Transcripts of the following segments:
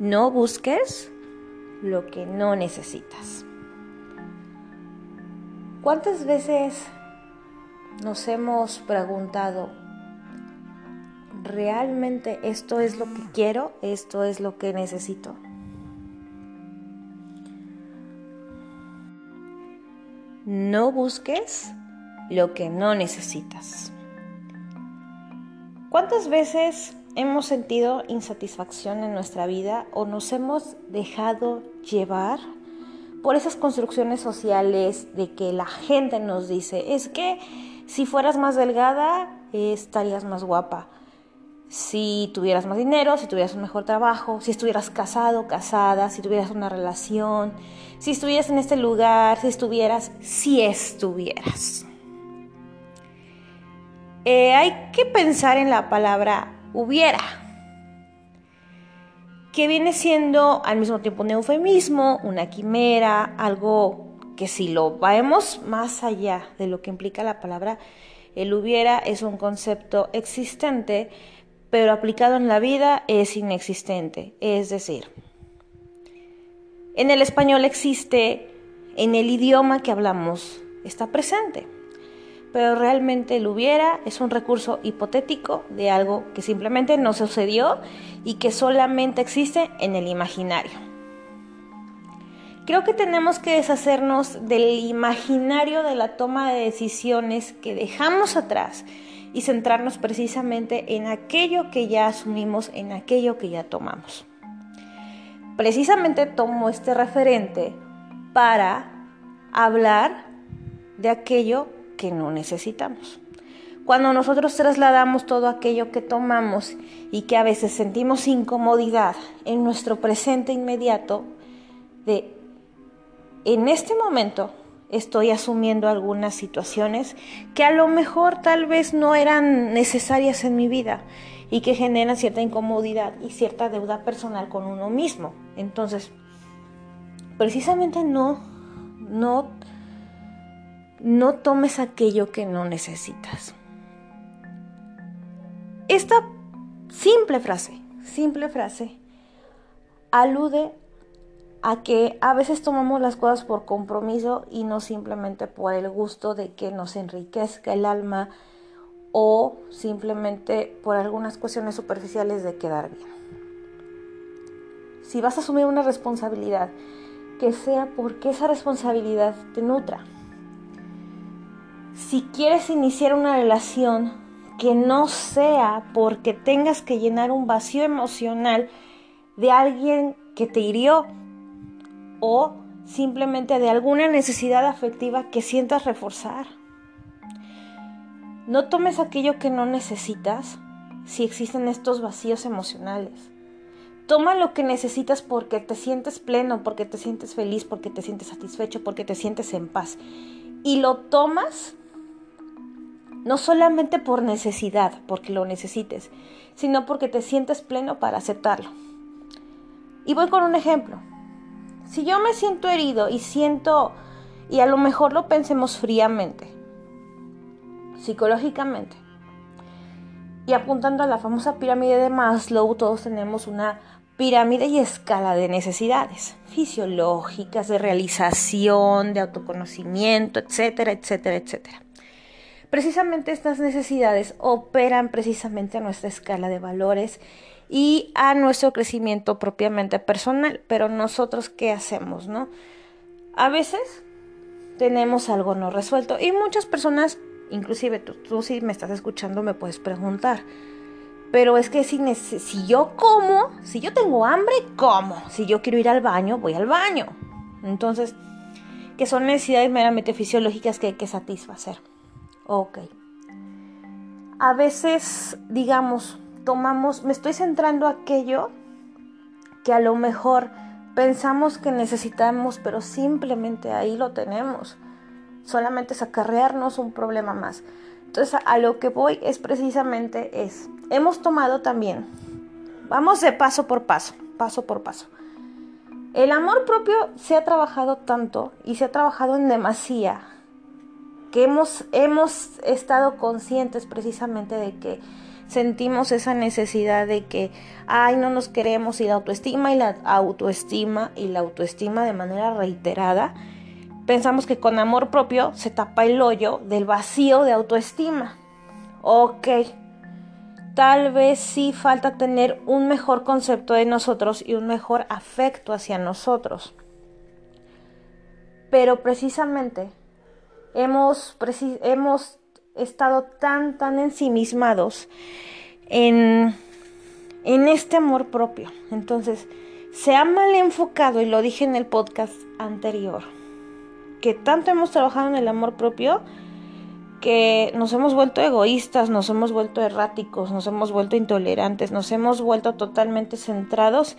No busques lo que no necesitas. ¿Cuántas veces nos hemos preguntado, ¿realmente esto es lo que quiero? ¿Esto es lo que necesito? No busques lo que no necesitas. ¿Cuántas veces hemos sentido insatisfacción en nuestra vida o nos hemos dejado llevar por esas construcciones sociales de que la gente nos dice, es que si fueras más delgada estarías más guapa, si tuvieras más dinero, si tuvieras un mejor trabajo, si estuvieras casado, casada, si tuvieras una relación, si estuvieras en este lugar, si estuvieras, si estuvieras. Eh, hay que pensar en la palabra hubiera, que viene siendo al mismo tiempo un eufemismo, una quimera, algo que si lo vemos más allá de lo que implica la palabra, el hubiera es un concepto existente, pero aplicado en la vida es inexistente. Es decir, en el español existe, en el idioma que hablamos, está presente pero realmente el hubiera es un recurso hipotético de algo que simplemente no sucedió y que solamente existe en el imaginario. Creo que tenemos que deshacernos del imaginario de la toma de decisiones que dejamos atrás y centrarnos precisamente en aquello que ya asumimos, en aquello que ya tomamos. Precisamente tomo este referente para hablar de aquello que no necesitamos. Cuando nosotros trasladamos todo aquello que tomamos y que a veces sentimos incomodidad en nuestro presente inmediato, de en este momento estoy asumiendo algunas situaciones que a lo mejor tal vez no eran necesarias en mi vida y que generan cierta incomodidad y cierta deuda personal con uno mismo. Entonces, precisamente no, no no tomes aquello que no necesitas. Esta simple frase, simple frase, alude a que a veces tomamos las cosas por compromiso y no simplemente por el gusto de que nos enriquezca el alma o simplemente por algunas cuestiones superficiales de quedar bien. Si vas a asumir una responsabilidad, que sea porque esa responsabilidad te nutra, si quieres iniciar una relación que no sea porque tengas que llenar un vacío emocional de alguien que te hirió o simplemente de alguna necesidad afectiva que sientas reforzar. No tomes aquello que no necesitas si existen estos vacíos emocionales. Toma lo que necesitas porque te sientes pleno, porque te sientes feliz, porque te sientes satisfecho, porque te sientes en paz. Y lo tomas no solamente por necesidad, porque lo necesites, sino porque te sientes pleno para aceptarlo. Y voy con un ejemplo. Si yo me siento herido y siento, y a lo mejor lo pensemos fríamente, psicológicamente, y apuntando a la famosa pirámide de Maslow, todos tenemos una pirámide y escala de necesidades fisiológicas, de realización, de autoconocimiento, etcétera, etcétera, etcétera. Precisamente estas necesidades operan precisamente a nuestra escala de valores y a nuestro crecimiento propiamente personal. Pero nosotros, ¿qué hacemos, no? A veces tenemos algo no resuelto y muchas personas, inclusive tú, tú si me estás escuchando, me puedes preguntar. Pero es que si, si yo como, si yo tengo hambre, como. Si yo quiero ir al baño, voy al baño. Entonces, que son necesidades meramente fisiológicas que hay que satisfacer. Ok. A veces, digamos, tomamos, me estoy centrando aquello que a lo mejor pensamos que necesitamos, pero simplemente ahí lo tenemos. Solamente es acarrearnos un problema más. Entonces, a lo que voy es precisamente es, hemos tomado también, vamos de paso por paso, paso por paso. El amor propio se ha trabajado tanto y se ha trabajado en demasía que hemos, hemos estado conscientes precisamente de que sentimos esa necesidad de que, ay, no nos queremos y la autoestima y la autoestima y la autoestima de manera reiterada, pensamos que con amor propio se tapa el hoyo del vacío de autoestima. Ok, tal vez sí falta tener un mejor concepto de nosotros y un mejor afecto hacia nosotros. Pero precisamente hemos, hemos estado tan, tan ensimismados en, en este amor propio. Entonces, se ha mal enfocado, y lo dije en el podcast anterior, que tanto hemos trabajado en el amor propio que nos hemos vuelto egoístas, nos hemos vuelto erráticos, nos hemos vuelto intolerantes, nos hemos vuelto totalmente centrados,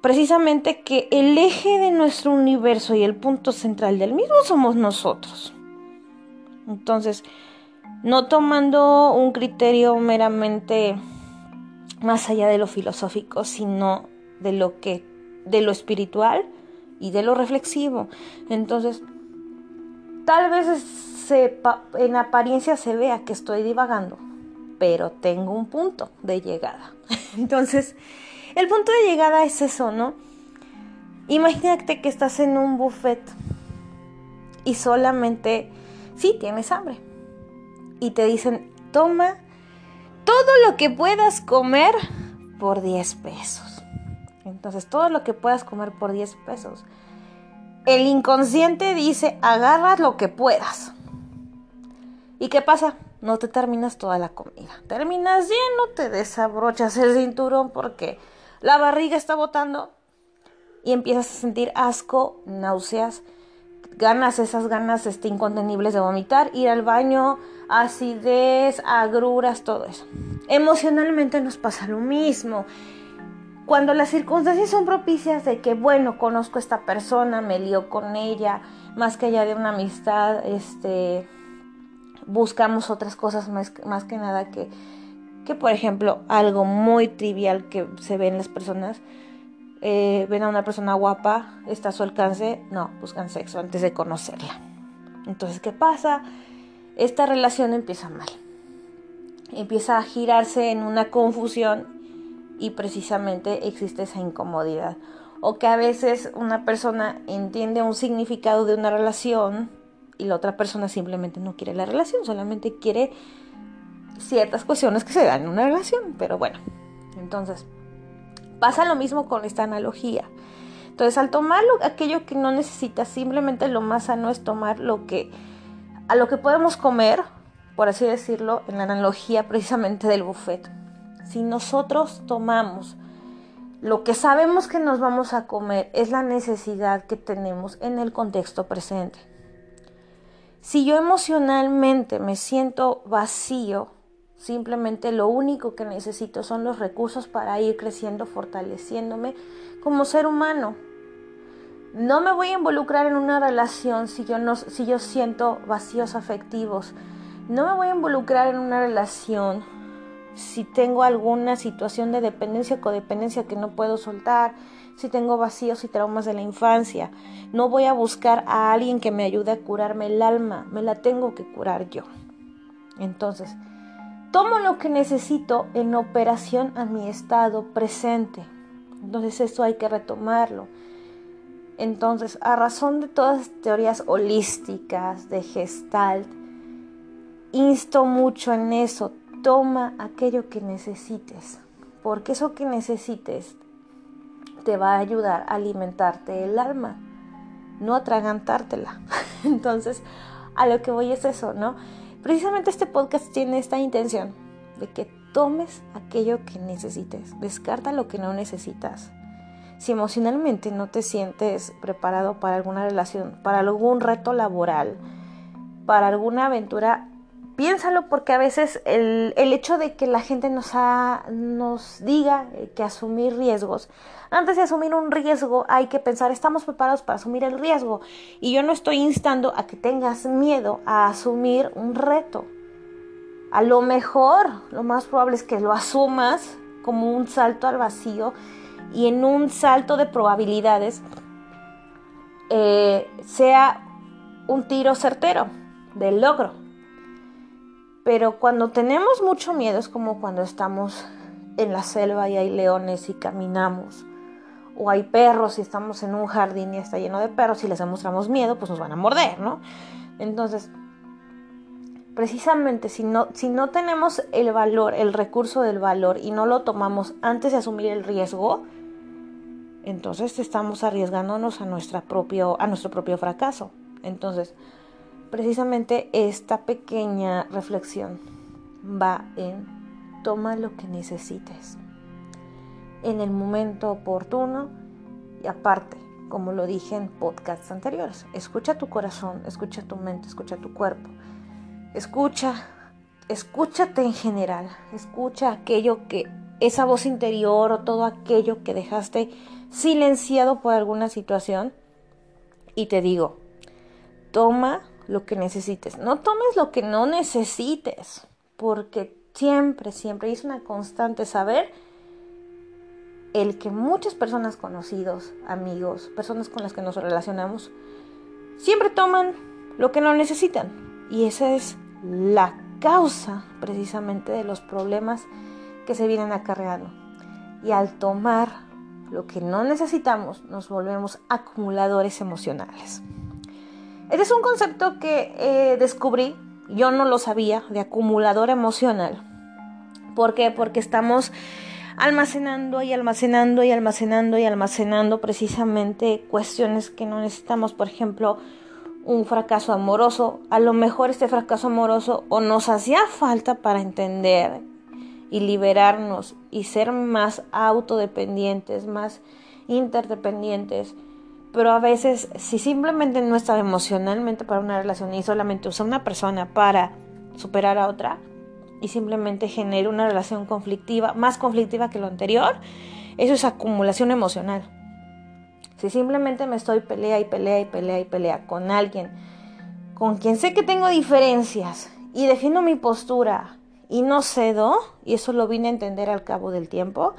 precisamente que el eje de nuestro universo y el punto central del mismo somos nosotros. Entonces, no tomando un criterio meramente más allá de lo filosófico, sino de lo que de lo espiritual y de lo reflexivo. Entonces, tal vez en apariencia se vea que estoy divagando, pero tengo un punto de llegada. Entonces, el punto de llegada es eso, ¿no? Imagínate que estás en un buffet y solamente, sí, tienes hambre. Y te dicen, toma todo lo que puedas comer por 10 pesos. Entonces, todo lo que puedas comer por 10 pesos. El inconsciente dice, agarra lo que puedas. ¿Y qué pasa? No te terminas toda la comida. Terminas lleno, te desabrochas el cinturón porque la barriga está botando y empiezas a sentir asco, náuseas, ganas, esas ganas este, incontenibles de vomitar, ir al baño, acidez, agruras, todo eso. Emocionalmente nos pasa lo mismo cuando las circunstancias son propicias de que, bueno, conozco a esta persona, me lío con ella, más que allá de una amistad, este, buscamos otras cosas más, más que nada que, que, por ejemplo, algo muy trivial que se ve en las personas, eh, ven a una persona guapa, está a su alcance, no, buscan sexo antes de conocerla. Entonces, ¿qué pasa? Esta relación empieza mal. Empieza a girarse en una confusión y precisamente existe esa incomodidad. O que a veces una persona entiende un significado de una relación y la otra persona simplemente no quiere la relación, solamente quiere ciertas cuestiones que se dan en una relación. Pero bueno, entonces pasa lo mismo con esta analogía. Entonces al tomar aquello que no necesitas, simplemente lo más sano es tomar lo que a lo que podemos comer, por así decirlo, en la analogía precisamente del buffet si nosotros tomamos lo que sabemos que nos vamos a comer es la necesidad que tenemos en el contexto presente. Si yo emocionalmente me siento vacío, simplemente lo único que necesito son los recursos para ir creciendo, fortaleciéndome como ser humano. No me voy a involucrar en una relación si yo, no, si yo siento vacíos afectivos. No me voy a involucrar en una relación si tengo alguna situación de dependencia o codependencia que no puedo soltar, si tengo vacíos y traumas de la infancia. No voy a buscar a alguien que me ayude a curarme el alma, me la tengo que curar yo. Entonces, tomo lo que necesito en operación a mi estado presente. Entonces, eso hay que retomarlo. Entonces, a razón de todas las teorías holísticas, de gestalt, insto mucho en eso, toma aquello que necesites, porque eso que necesites te va a ayudar a alimentarte el alma, no atragantártela. Entonces, a lo que voy es eso, ¿no? Precisamente este podcast tiene esta intención de que tomes aquello que necesites, descarta lo que no necesitas. Si emocionalmente no te sientes preparado para alguna relación, para algún reto laboral, para alguna aventura piénsalo porque a veces el, hecho de que la gente nos, nos diga eh, que asumir riesgos, antes de asumir un riesgo hay que pensar, estamos preparados para asumir el riesgo. Y yo no estoy instando a que tengas miedo a asumir un reto. A lo mejor, lo más probable es que lo asumas como un salto al vacío y en un salto de probabilidades eh, sea un tiro certero del logro Pero cuando tenemos mucho miedo es como cuando estamos en la selva y hay leones y caminamos. O hay perros y estamos en un jardín y está lleno de perros y les demostramos miedo, pues nos van a morder, ¿no? Entonces, precisamente si no, si no tenemos el valor, el recurso del valor y no lo tomamos antes de asumir el riesgo, entonces estamos arriesgándonos a, nuestra propio, a nuestro propio fracaso. Entonces, precisamente esta pequeña reflexión va en toma lo que necesites. En el momento oportuno y aparte, como lo dije en podcasts anteriores, escucha tu corazón, escucha tu mente, escucha tu cuerpo, escucha, escúchate en general, escucha aquello que, esa voz interior o todo aquello que dejaste silenciado por alguna situación y te digo, toma lo que necesites, no tomes lo que no necesites, porque siempre, siempre es una constante saber el que muchas personas conocidos, amigos, personas con las que nos relacionamos, siempre toman lo que no necesitan. Y esa es la causa precisamente de los problemas que se vienen acarreando. Y al tomar lo que no necesitamos, nos volvemos acumuladores emocionales. Este es un concepto que eh, descubrí, yo no lo sabía, de acumulador emocional. ¿Por qué? Porque estamos almacenando y almacenando y almacenando y almacenando precisamente cuestiones que no necesitamos. Por ejemplo, un fracaso amoroso. A lo mejor este fracaso amoroso o nos hacía falta para entender y liberarnos y ser más autodependientes, más interdependientes. Pero a veces, si simplemente no estaba emocionalmente para una relación y solamente usa una persona para superar a otra, y simplemente genera una relación conflictiva, más conflictiva que lo anterior, eso es acumulación emocional. Si simplemente me estoy pelea y pelea y pelea y pelea con alguien con quien sé que tengo diferencias y defiendo mi postura y no cedo, y eso lo vine a entender al cabo del tiempo,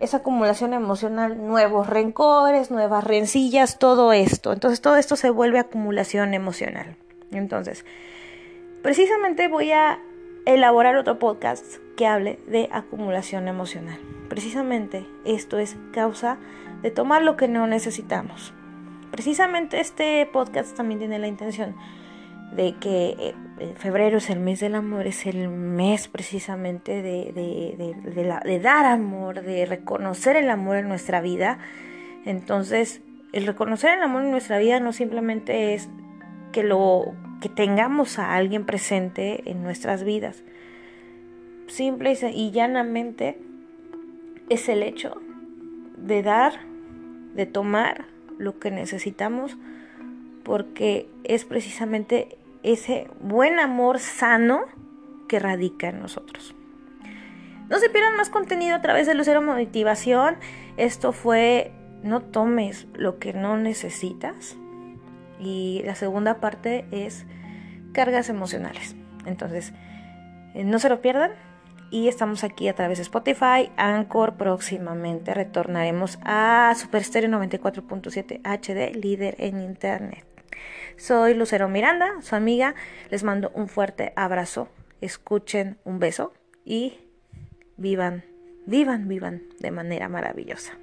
esa acumulación emocional, nuevos rencores, nuevas rencillas, todo esto. Entonces todo esto se vuelve acumulación emocional. Entonces, precisamente voy a elaborar otro podcast que hable de acumulación emocional. Precisamente esto es causa de tomar lo que no necesitamos. Precisamente este podcast también tiene la intención de que eh, febrero es el mes del amor, es el mes precisamente de, de, dar amor, de reconocer el amor en nuestra vida. Entonces, el reconocer el amor en nuestra vida no simplemente es que lo que tengamos a alguien presente en nuestras vidas. Simple y llanamente es el hecho de dar, de tomar lo que necesitamos, porque es precisamente ese buen amor sano que radica en nosotros. No se pierdan más contenido a través de Lucero Motivación. Esto fue no tomes lo que no necesitas. Y la segunda parte es cargas emocionales. Entonces, eh, no se lo pierdan. Y estamos aquí a través de Spotify, Anchor. Próximamente retornaremos a Super Stereo 94.7 HD, líder en Internet. Soy Lucero Miranda, su amiga. Les mando un fuerte abrazo. Escuchen un beso y vivan, vivan, vivan de manera maravillosa.